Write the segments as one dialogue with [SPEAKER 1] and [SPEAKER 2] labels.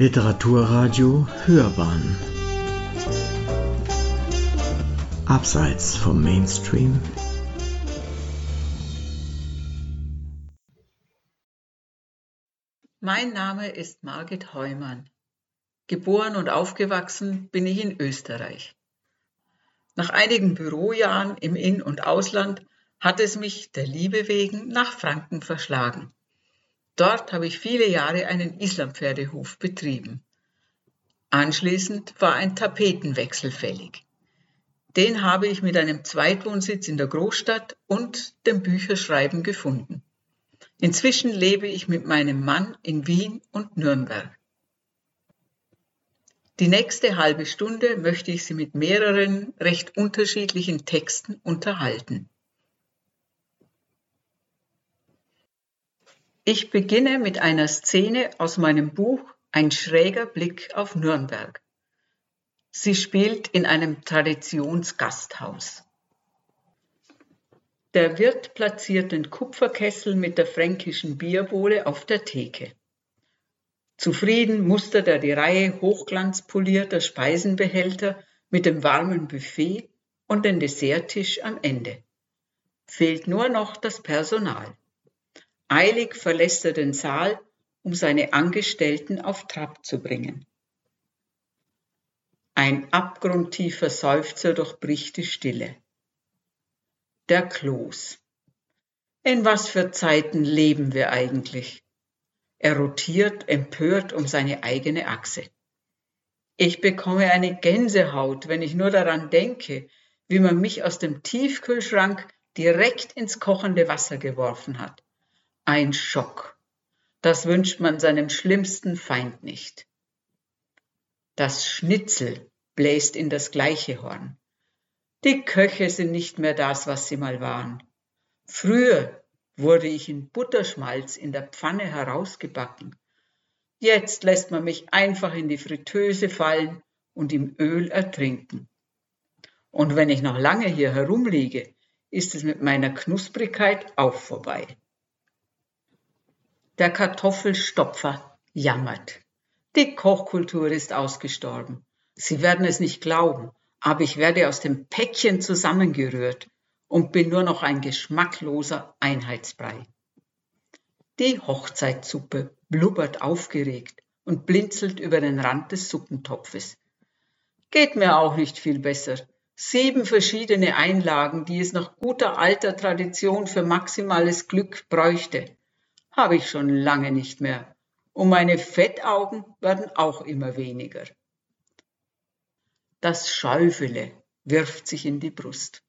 [SPEAKER 1] Literaturradio Hörbahn Abseits vom Mainstream
[SPEAKER 2] Mein Name ist Margit Heumann. Geboren und aufgewachsen bin ich in Österreich. Nach einigen Bürojahren im In- und Ausland hat es mich der Liebe wegen nach Franken verschlagen. Dort habe ich viele Jahre einen Islampferdehof betrieben. Anschließend war ein Tapetenwechsel fällig. Den habe ich mit einem Zweitwohnsitz in der Großstadt und dem Bücherschreiben gefunden. Inzwischen lebe ich mit meinem Mann in Wien und Nürnberg. Die nächste halbe Stunde möchte ich Sie mit mehreren recht unterschiedlichen Texten unterhalten. Ich beginne mit einer Szene aus meinem Buch Ein schräger Blick auf Nürnberg. Sie spielt in einem Traditionsgasthaus. Der Wirt platziert den Kupferkessel mit der fränkischen Bierbohle auf der Theke. Zufrieden mustert er die Reihe hochglanzpolierter Speisenbehälter mit dem warmen Buffet und den Desserttisch am Ende. Fehlt nur noch das Personal. Eilig verlässt er den Saal, um seine Angestellten auf Trab zu bringen. Ein abgrundtiefer Seufzer durchbricht die Stille. Der Kloß. In was für Zeiten leben wir eigentlich? Er rotiert empört um seine eigene Achse. Ich bekomme eine Gänsehaut, wenn ich nur daran denke, wie man mich aus dem Tiefkühlschrank direkt ins kochende Wasser geworfen hat. Ein Schock. Das wünscht man seinem schlimmsten Feind nicht. Das Schnitzel bläst in das gleiche Horn. Die Köche sind nicht mehr das, was sie mal waren. Früher wurde ich in Butterschmalz in der Pfanne herausgebacken. Jetzt lässt man mich einfach in die Fritteuse fallen und im Öl ertrinken. Und wenn ich noch lange hier herumliege, ist es mit meiner Knusprigkeit auch vorbei. Der Kartoffelstopfer jammert. Die Kochkultur ist ausgestorben. Sie werden es nicht glauben, aber ich werde aus dem Päckchen zusammengerührt und bin nur noch ein geschmackloser Einheitsbrei. Die Hochzeitssuppe blubbert aufgeregt und blinzelt über den Rand des Suppentopfes. Geht mir auch nicht viel besser. Sieben verschiedene Einlagen, die es nach guter alter Tradition für maximales Glück bräuchte habe ich schon lange nicht mehr. Und meine Fettaugen werden auch immer weniger. Das Schäufele wirft sich in die Brust.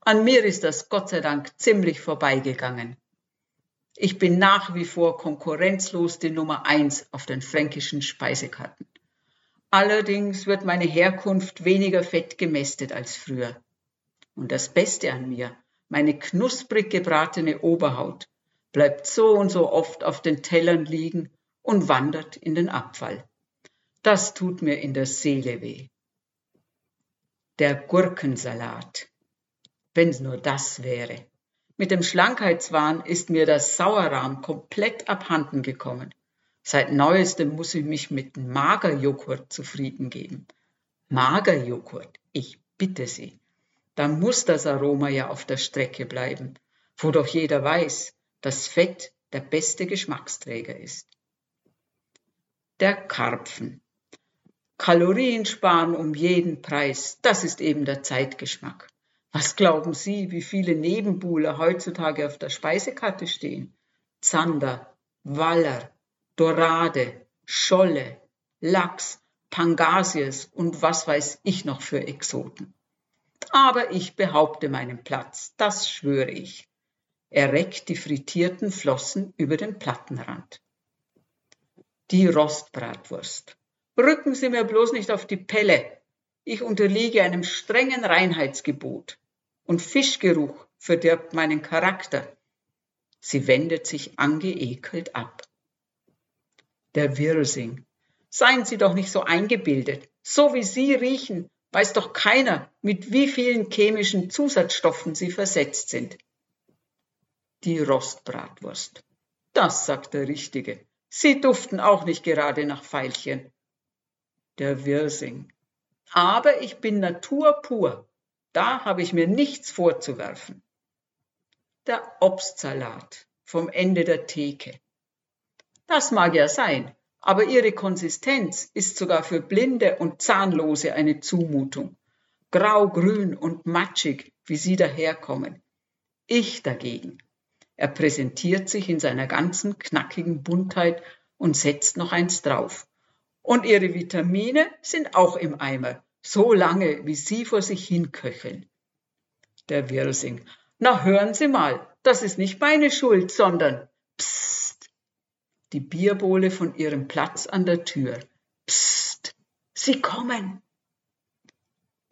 [SPEAKER 2] An mir ist das Gott sei Dank ziemlich vorbeigegangen. Ich bin nach wie vor konkurrenzlos die Nummer eins auf den fränkischen Speisekarten. Allerdings wird meine Herkunft weniger fett gemästet als früher. Und das Beste an mir, meine knusprig gebratene Oberhaut, bleibt so und so oft auf den Tellern liegen und wandert in den Abfall. Das tut mir in der Seele weh. Der Gurkensalat. Wenn's nur das wäre. Mit dem Schlankheitswahn ist mir das Sauerrahm komplett abhanden gekommen. Seit neuestem muss ich mich mit Magerjoghurt zufrieden geben. Magerjoghurt, ich bitte Sie. Da muss das Aroma ja auf der Strecke bleiben, wo doch jeder weiß, dass Fett der beste Geschmacksträger ist. Der Karpfen. Kalorien sparen um jeden Preis, das ist eben der Zeitgeschmack. Was glauben Sie, wie viele Nebenbuhler heutzutage auf der Speisekarte stehen? Zander, Waller, Dorade, Scholle, Lachs, Pangasius und was weiß ich noch für Exoten. Aber ich behaupte meinen Platz, das schwöre ich. Er reckt die frittierten Flossen über den Plattenrand. Die Rostbratwurst. Rücken Sie mir bloß nicht auf die Pelle. Ich unterliege einem strengen Reinheitsgebot. Und Fischgeruch verdirbt meinen Charakter. Sie wendet sich angeekelt ab. Der Wirsing. Seien Sie doch nicht so eingebildet. So wie Sie riechen, weiß doch keiner, mit wie vielen chemischen Zusatzstoffen Sie versetzt sind die Rostbratwurst. Das sagt der Richtige. Sie duften auch nicht gerade nach Veilchen. Der Wirsing. Aber ich bin Natur pur. Da habe ich mir nichts vorzuwerfen. Der Obstsalat vom Ende der Theke. Das mag ja sein, aber ihre Konsistenz ist sogar für Blinde und Zahnlose eine Zumutung. Grau-grün und matschig, wie sie daherkommen. Ich dagegen. Er präsentiert sich in seiner ganzen knackigen Buntheit und setzt noch eins drauf. Und ihre Vitamine sind auch im Eimer, so lange, wie sie vor sich hinköcheln. Der Wirsing. Na hören Sie mal, das ist nicht meine Schuld, sondern Psst. Die Bierbowle von ihrem Platz an der Tür. Psst. Sie kommen.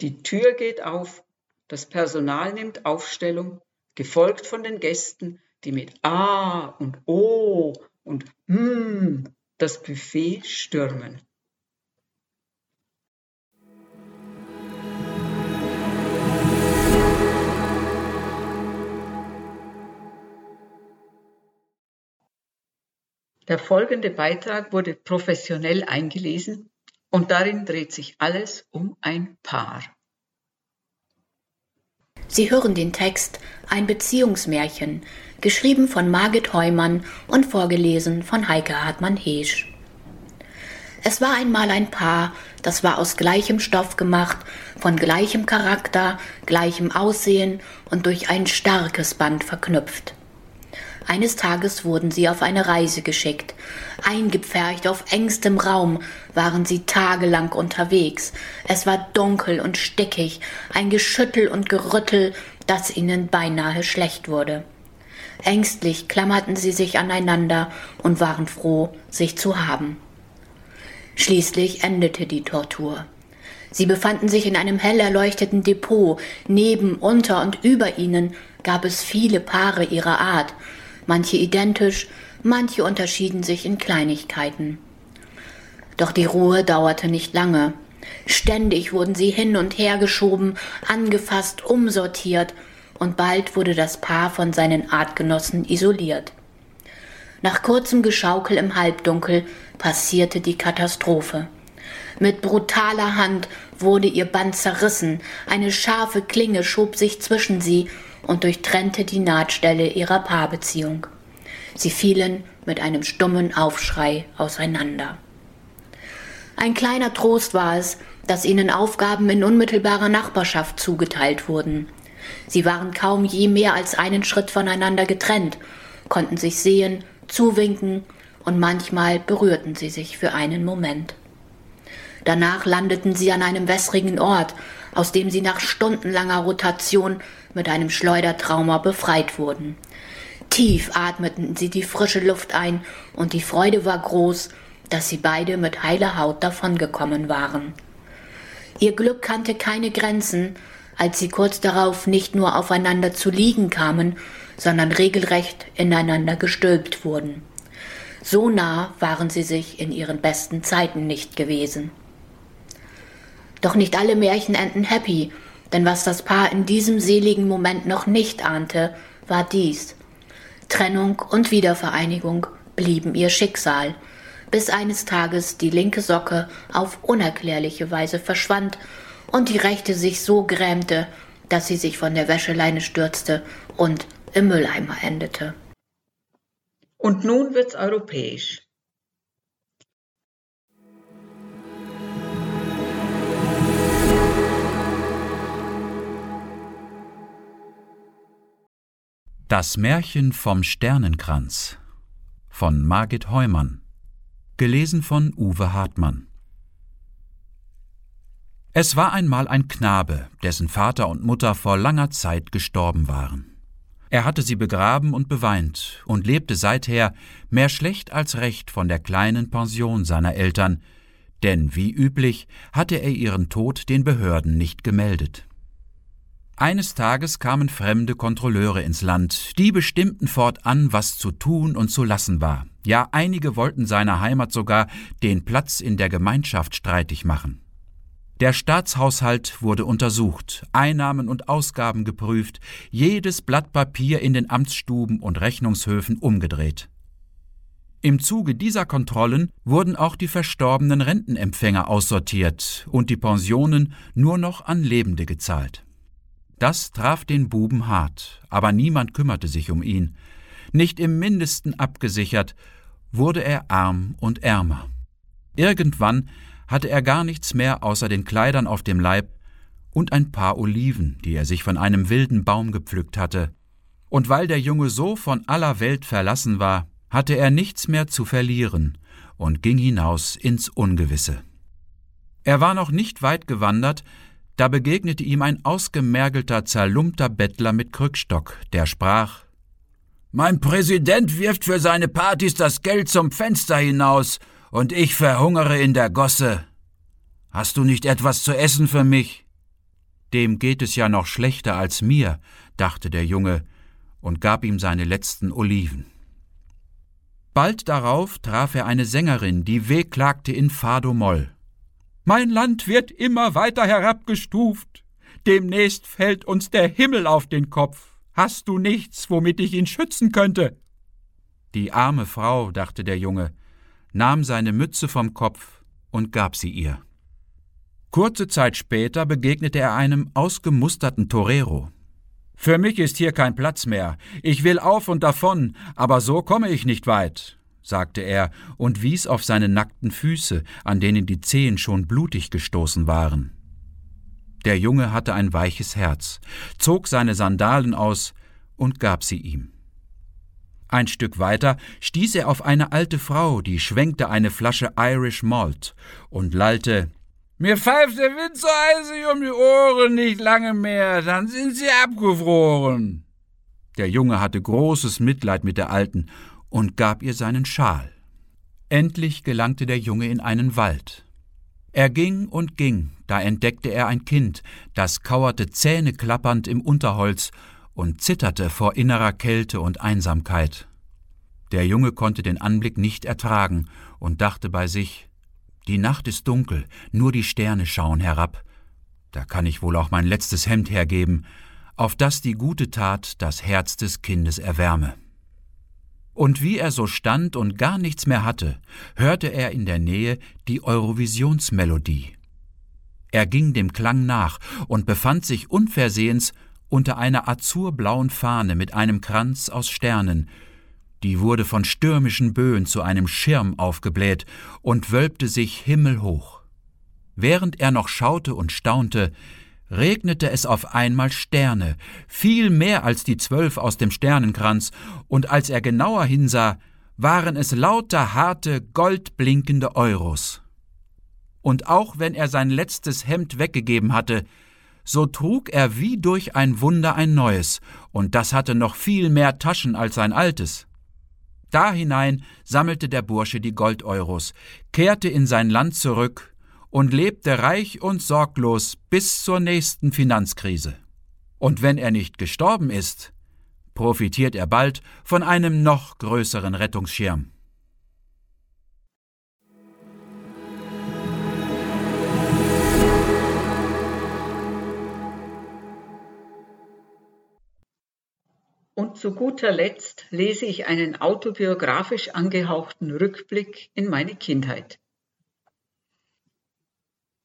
[SPEAKER 2] Die Tür geht auf, das Personal nimmt Aufstellung, gefolgt von den Gästen, die mit A und O und Hm das Buffet stürmen. Der folgende Beitrag wurde professionell eingelesen und darin dreht sich alles um ein Paar.
[SPEAKER 3] Sie hören den Text Ein Beziehungsmärchen, geschrieben von Margit Heumann und vorgelesen von Heike Hartmann-Heesch. Es war einmal ein Paar, das war aus gleichem Stoff gemacht, von gleichem Charakter, gleichem Aussehen und durch ein starkes Band verknüpft. Eines Tages wurden sie auf eine Reise geschickt. Eingepfercht auf engstem Raum waren sie tagelang unterwegs. Es war dunkel und stickig, ein Geschüttel und Gerüttel, dass ihnen beinahe schlecht wurde. Ängstlich klammerten sie sich aneinander und waren froh, sich zu haben. Schließlich endete die Tortur. Sie befanden sich in einem hell erleuchteten Depot. Neben, unter und über ihnen gab es viele Paare ihrer Art, manche identisch, manche unterschieden sich in Kleinigkeiten. Doch die Ruhe dauerte nicht lange. Ständig wurden sie hin und her geschoben, angefasst, umsortiert, und bald wurde das Paar von seinen Artgenossen isoliert. Nach kurzem Geschaukel im Halbdunkel passierte die Katastrophe. Mit brutaler Hand wurde ihr Band zerrissen, eine scharfe Klinge schob sich zwischen sie und durchtrennte die Nahtstelle ihrer Paarbeziehung. Sie fielen mit einem stummen Aufschrei auseinander. Ein kleiner Trost war es, dass ihnen Aufgaben in unmittelbarer Nachbarschaft zugeteilt wurden. Sie waren kaum je mehr als einen Schritt voneinander getrennt, konnten sich sehen, zuwinken und manchmal berührten sie sich für einen Moment. Danach landeten sie an einem wässrigen Ort, aus dem sie nach stundenlanger Rotation mit einem Schleudertrauma befreit wurden. Tief atmeten sie die frische Luft ein, und die Freude war groß, dass sie beide mit heiler Haut davongekommen waren. Ihr Glück kannte keine Grenzen, als sie kurz darauf nicht nur aufeinander zu liegen kamen, sondern regelrecht ineinander gestülpt wurden. So nah waren sie sich in ihren besten Zeiten nicht gewesen. Doch nicht alle Märchen enden happy, denn was das Paar in diesem seligen Moment noch nicht ahnte, war dies. Trennung und Wiedervereinigung blieben ihr Schicksal, bis eines Tages die linke Socke auf unerklärliche Weise verschwand und die rechte sich so grämte, dass sie sich von der Wäscheleine stürzte und im Mülleimer endete.
[SPEAKER 2] Und nun wird's europäisch.
[SPEAKER 4] Das Märchen vom Sternenkranz von Margit Heumann Gelesen von Uwe Hartmann Es war einmal ein Knabe, dessen Vater und Mutter vor langer Zeit gestorben waren. Er hatte sie begraben und beweint und lebte seither mehr schlecht als recht von der kleinen Pension seiner Eltern, denn wie üblich hatte er ihren Tod den Behörden nicht gemeldet. Eines Tages kamen fremde Kontrolleure ins Land, die bestimmten fortan, was zu tun und zu lassen war. Ja, einige wollten seiner Heimat sogar den Platz in der Gemeinschaft streitig machen. Der Staatshaushalt wurde untersucht, Einnahmen und Ausgaben geprüft, jedes Blatt Papier in den Amtsstuben und Rechnungshöfen umgedreht. Im Zuge dieser Kontrollen wurden auch die verstorbenen Rentenempfänger aussortiert und die Pensionen nur noch an Lebende gezahlt. Das traf den Buben hart, aber niemand kümmerte sich um ihn. Nicht im mindesten abgesichert, wurde er arm und ärmer. Irgendwann hatte er gar nichts mehr außer den Kleidern auf dem Leib und ein paar Oliven, die er sich von einem wilden Baum gepflückt hatte. Und weil der Junge so von aller Welt verlassen war, hatte er nichts mehr zu verlieren und ging hinaus ins Ungewisse. Er war noch nicht weit gewandert, da begegnete ihm ein ausgemergelter, zerlumpter Bettler mit Krückstock, der sprach Mein Präsident wirft für seine Partys das Geld zum Fenster hinaus, und ich verhungere in der Gosse. Hast du nicht etwas zu essen für mich? Dem geht es ja noch schlechter als mir, dachte der Junge und gab ihm seine letzten Oliven. Bald darauf traf er eine Sängerin, die wehklagte in Fado Moll. Mein Land wird immer weiter herabgestuft. Demnächst fällt uns der Himmel auf den Kopf. Hast du nichts, womit ich ihn schützen könnte? Die arme Frau, dachte der Junge, nahm seine Mütze vom Kopf und gab sie ihr. Kurze Zeit später begegnete er einem ausgemusterten Torero. Für mich ist hier kein Platz mehr. Ich will auf und davon, aber so komme ich nicht weit, sagte er und wies auf seine nackten Füße, an denen die Zehen schon blutig gestoßen waren. Der Junge hatte ein weiches Herz, zog seine Sandalen aus und gab sie ihm. Ein Stück weiter stieß er auf eine alte Frau, die schwenkte eine Flasche Irish Malt und lallte mir pfeift der Wind so eisig um die Ohren nicht lange mehr, dann sind sie abgefroren. Der Junge hatte großes Mitleid mit der Alten und gab ihr seinen Schal. Endlich gelangte der Junge in einen Wald. Er ging und ging, da entdeckte er ein Kind, das kauerte zähneklappernd im Unterholz und zitterte vor innerer Kälte und Einsamkeit. Der Junge konnte den Anblick nicht ertragen und dachte bei sich, die Nacht ist dunkel, nur die Sterne schauen herab. Da kann ich wohl auch mein letztes Hemd hergeben, auf das die gute Tat das Herz des Kindes erwärme. Und wie er so stand und gar nichts mehr hatte, hörte er in der Nähe die Eurovisionsmelodie. Er ging dem Klang nach und befand sich unversehens unter einer azurblauen Fahne mit einem Kranz aus Sternen, die wurde von stürmischen Böen zu einem Schirm aufgebläht und wölbte sich himmelhoch. Während er noch schaute und staunte, regnete es auf einmal Sterne, viel mehr als die zwölf aus dem Sternenkranz, und als er genauer hinsah, waren es lauter harte, goldblinkende Euros. Und auch wenn er sein letztes Hemd weggegeben hatte, so trug er wie durch ein Wunder ein neues, und das hatte noch viel mehr Taschen als sein altes. Da hinein sammelte der Bursche die Goldeuros, kehrte in sein Land zurück und lebte reich und sorglos bis zur nächsten Finanzkrise. Und wenn er nicht gestorben ist, profitiert er bald von einem noch größeren Rettungsschirm.
[SPEAKER 5] Und zu guter Letzt lese ich einen autobiografisch angehauchten Rückblick in meine Kindheit.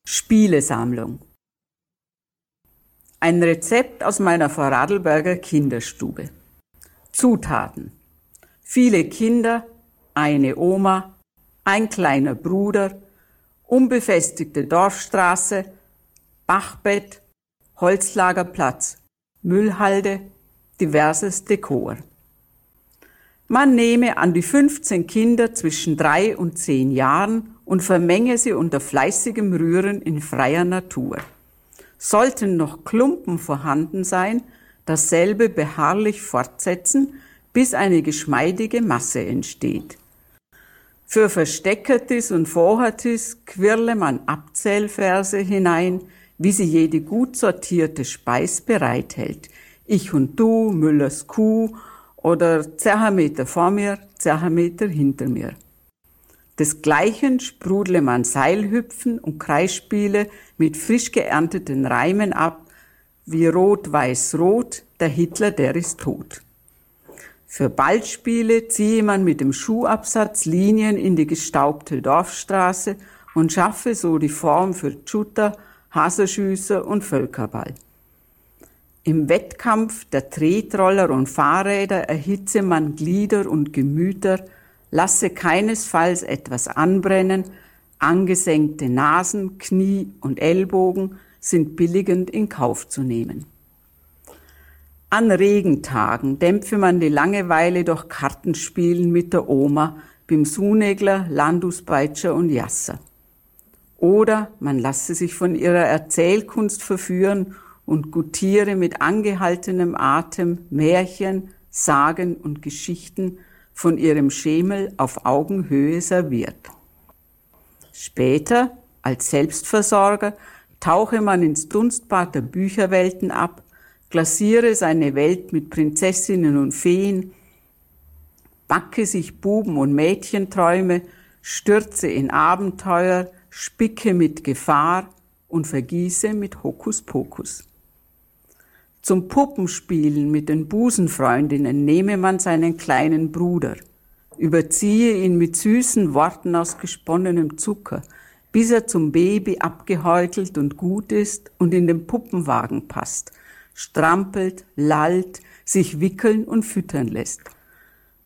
[SPEAKER 2] Spielesammlung. Ein Rezept aus meiner Vorarlberger Kinderstube. Zutaten. Viele Kinder, eine Oma, ein kleiner Bruder, unbefestigte Dorfstraße, Bachbett, Holzlagerplatz, Müllhalde, diverses Dekor. Man nehme an die 15 Kinder zwischen drei und zehn Jahren und vermenge sie unter fleißigem Rühren in freier Natur. Sollten noch Klumpen vorhanden sein, dasselbe beharrlich fortsetzen, bis eine geschmeidige Masse entsteht. Für Versteckertis und Vorhatis quirle man Abzählverse hinein, wie sie jede gut sortierte Speis bereithält, ich und du, Müllers Kuh oder zehn Meter vor mir, zehn Meter hinter mir. Desgleichen sprudle man Seilhüpfen und Kreisspiele mit frisch geernteten Reimen ab, wie Rot, Weiß, Rot, der Hitler, der ist tot. Für Ballspiele ziehe man mit dem Schuhabsatz Linien in die gestaubte Dorfstraße und schaffe so die Form für Shooter, Haserschüsse und Völkerball. Im Wettkampf der Tretroller und Fahrräder erhitze man Glieder und Gemüter, lasse keinesfalls etwas anbrennen, angesenkte Nasen, Knie und Ellbogen sind billigend in Kauf zu nehmen. An Regentagen dämpfe man die Langeweile durch Kartenspielen mit der Oma, beim Sunegler, Landuspeitscher und Jasser. Oder man lasse sich von ihrer Erzählkunst verführen und gutiere mit angehaltenem Atem Märchen, Sagen und Geschichten von ihrem Schemel auf Augenhöhe serviert. Später, als Selbstversorger, tauche man ins Dunstbad der Bücherwelten ab, glasiere seine Welt mit Prinzessinnen und Feen, backe sich Buben- und Mädchenträume, stürze in Abenteuer, spicke mit Gefahr und vergieße mit Hokuspokus. Zum Puppenspielen mit den Busenfreundinnen nehme man seinen kleinen Bruder, überziehe ihn mit süßen Worten aus gesponnenem Zucker, bis er zum Baby abgehäutelt und gut ist und in den Puppenwagen passt, strampelt, lallt, sich wickeln und füttern lässt.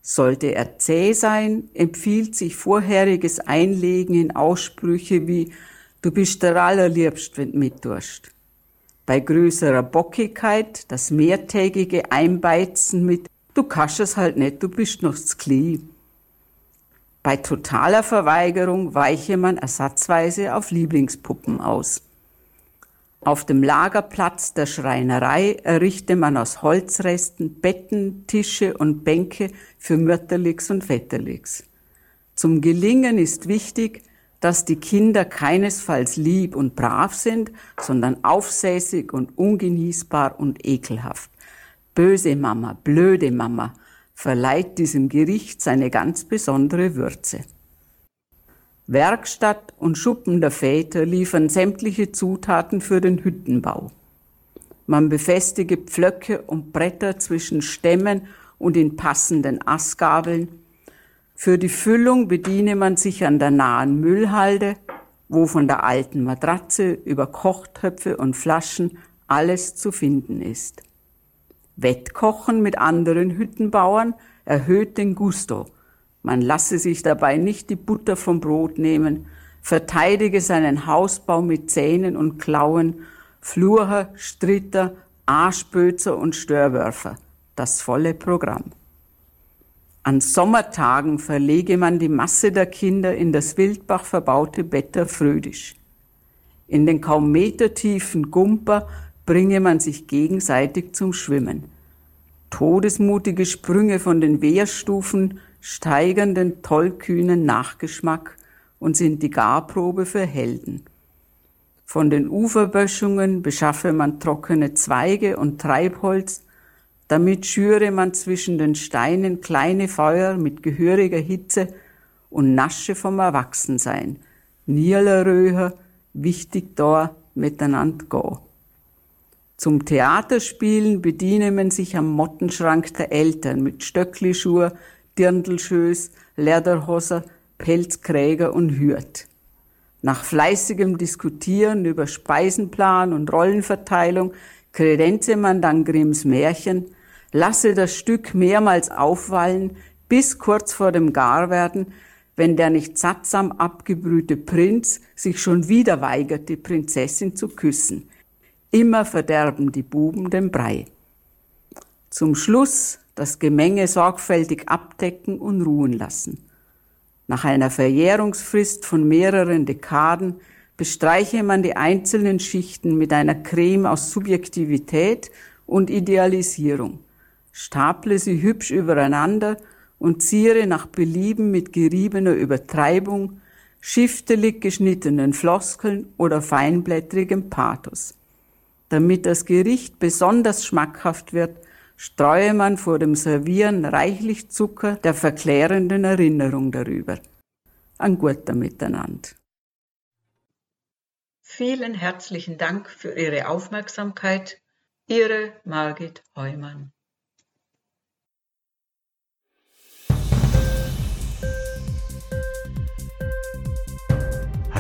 [SPEAKER 2] Sollte er zäh sein, empfiehlt sich vorheriges Einlegen in Aussprüche wie Du bist der allerliebst, wenn du mitdurst bei größerer Bockigkeit das mehrtägige Einbeizen mit Du kannst es halt nicht, du bist noch zu klein. Bei totaler Verweigerung weiche man ersatzweise auf Lieblingspuppen aus. Auf dem Lagerplatz der Schreinerei errichte man aus Holzresten Betten, Tische und Bänke für Mütterlichs und Vetterlichs. Zum Gelingen ist wichtig, dass die Kinder keinesfalls lieb und brav sind, sondern aufsässig und ungenießbar und ekelhaft. Böse Mama, blöde Mama verleiht diesem Gericht seine ganz besondere Würze. Werkstatt und Schuppen der Väter liefern sämtliche Zutaten für den Hüttenbau. Man befestige Pflöcke und Bretter zwischen Stämmen und in passenden Astgabeln, für die Füllung bediene man sich an der nahen Müllhalde, wo von der alten Matratze über Kochtöpfe und Flaschen alles zu finden ist. Wettkochen mit anderen Hüttenbauern erhöht den Gusto. Man lasse sich dabei nicht die Butter vom Brot nehmen, verteidige seinen Hausbau mit Zähnen und Klauen, Flurher, Stritter, Arschbözer und Störwürfer. Das volle Programm. An Sommertagen verlege man die Masse der Kinder in das Wildbach verbaute Better Frödisch. In den kaum metertiefen Gumper bringe man sich gegenseitig zum Schwimmen. Todesmutige Sprünge von den Wehrstufen steigern den tollkühnen Nachgeschmack und sind die Garprobe für Helden. Von den Uferböschungen beschaffe man trockene Zweige und Treibholz, damit schüre man zwischen den Steinen kleine Feuer mit gehöriger Hitze und nasche vom Erwachsensein. Nierleröher, wichtig da, miteinander go. Zum Theaterspielen bediene man sich am Mottenschrank der Eltern mit Stöcklischuhe, Dirndlschöß, Lederhoser, Pelzkräger und Hürt. Nach fleißigem Diskutieren über Speisenplan und Rollenverteilung kredenze man dann Grimms Märchen, lasse das Stück mehrmals aufwallen, bis kurz vor dem Garwerden, wenn der nicht sattsam abgebrühte Prinz sich schon wieder weigert, die Prinzessin zu küssen. Immer verderben die Buben den Brei. Zum Schluss das Gemenge sorgfältig abdecken und ruhen lassen. Nach einer Verjährungsfrist von mehreren Dekaden bestreiche man die einzelnen Schichten mit einer Creme aus Subjektivität und Idealisierung staple sie hübsch übereinander und ziere nach Belieben mit geriebener Übertreibung, schiftelig geschnittenen Floskeln oder feinblättrigem Pathos. Damit das Gericht besonders schmackhaft wird, streue man vor dem Servieren reichlich Zucker der verklärenden Erinnerung darüber. Ein guter Miteinander.
[SPEAKER 5] Vielen herzlichen Dank für Ihre Aufmerksamkeit. Ihre Margit Heumann.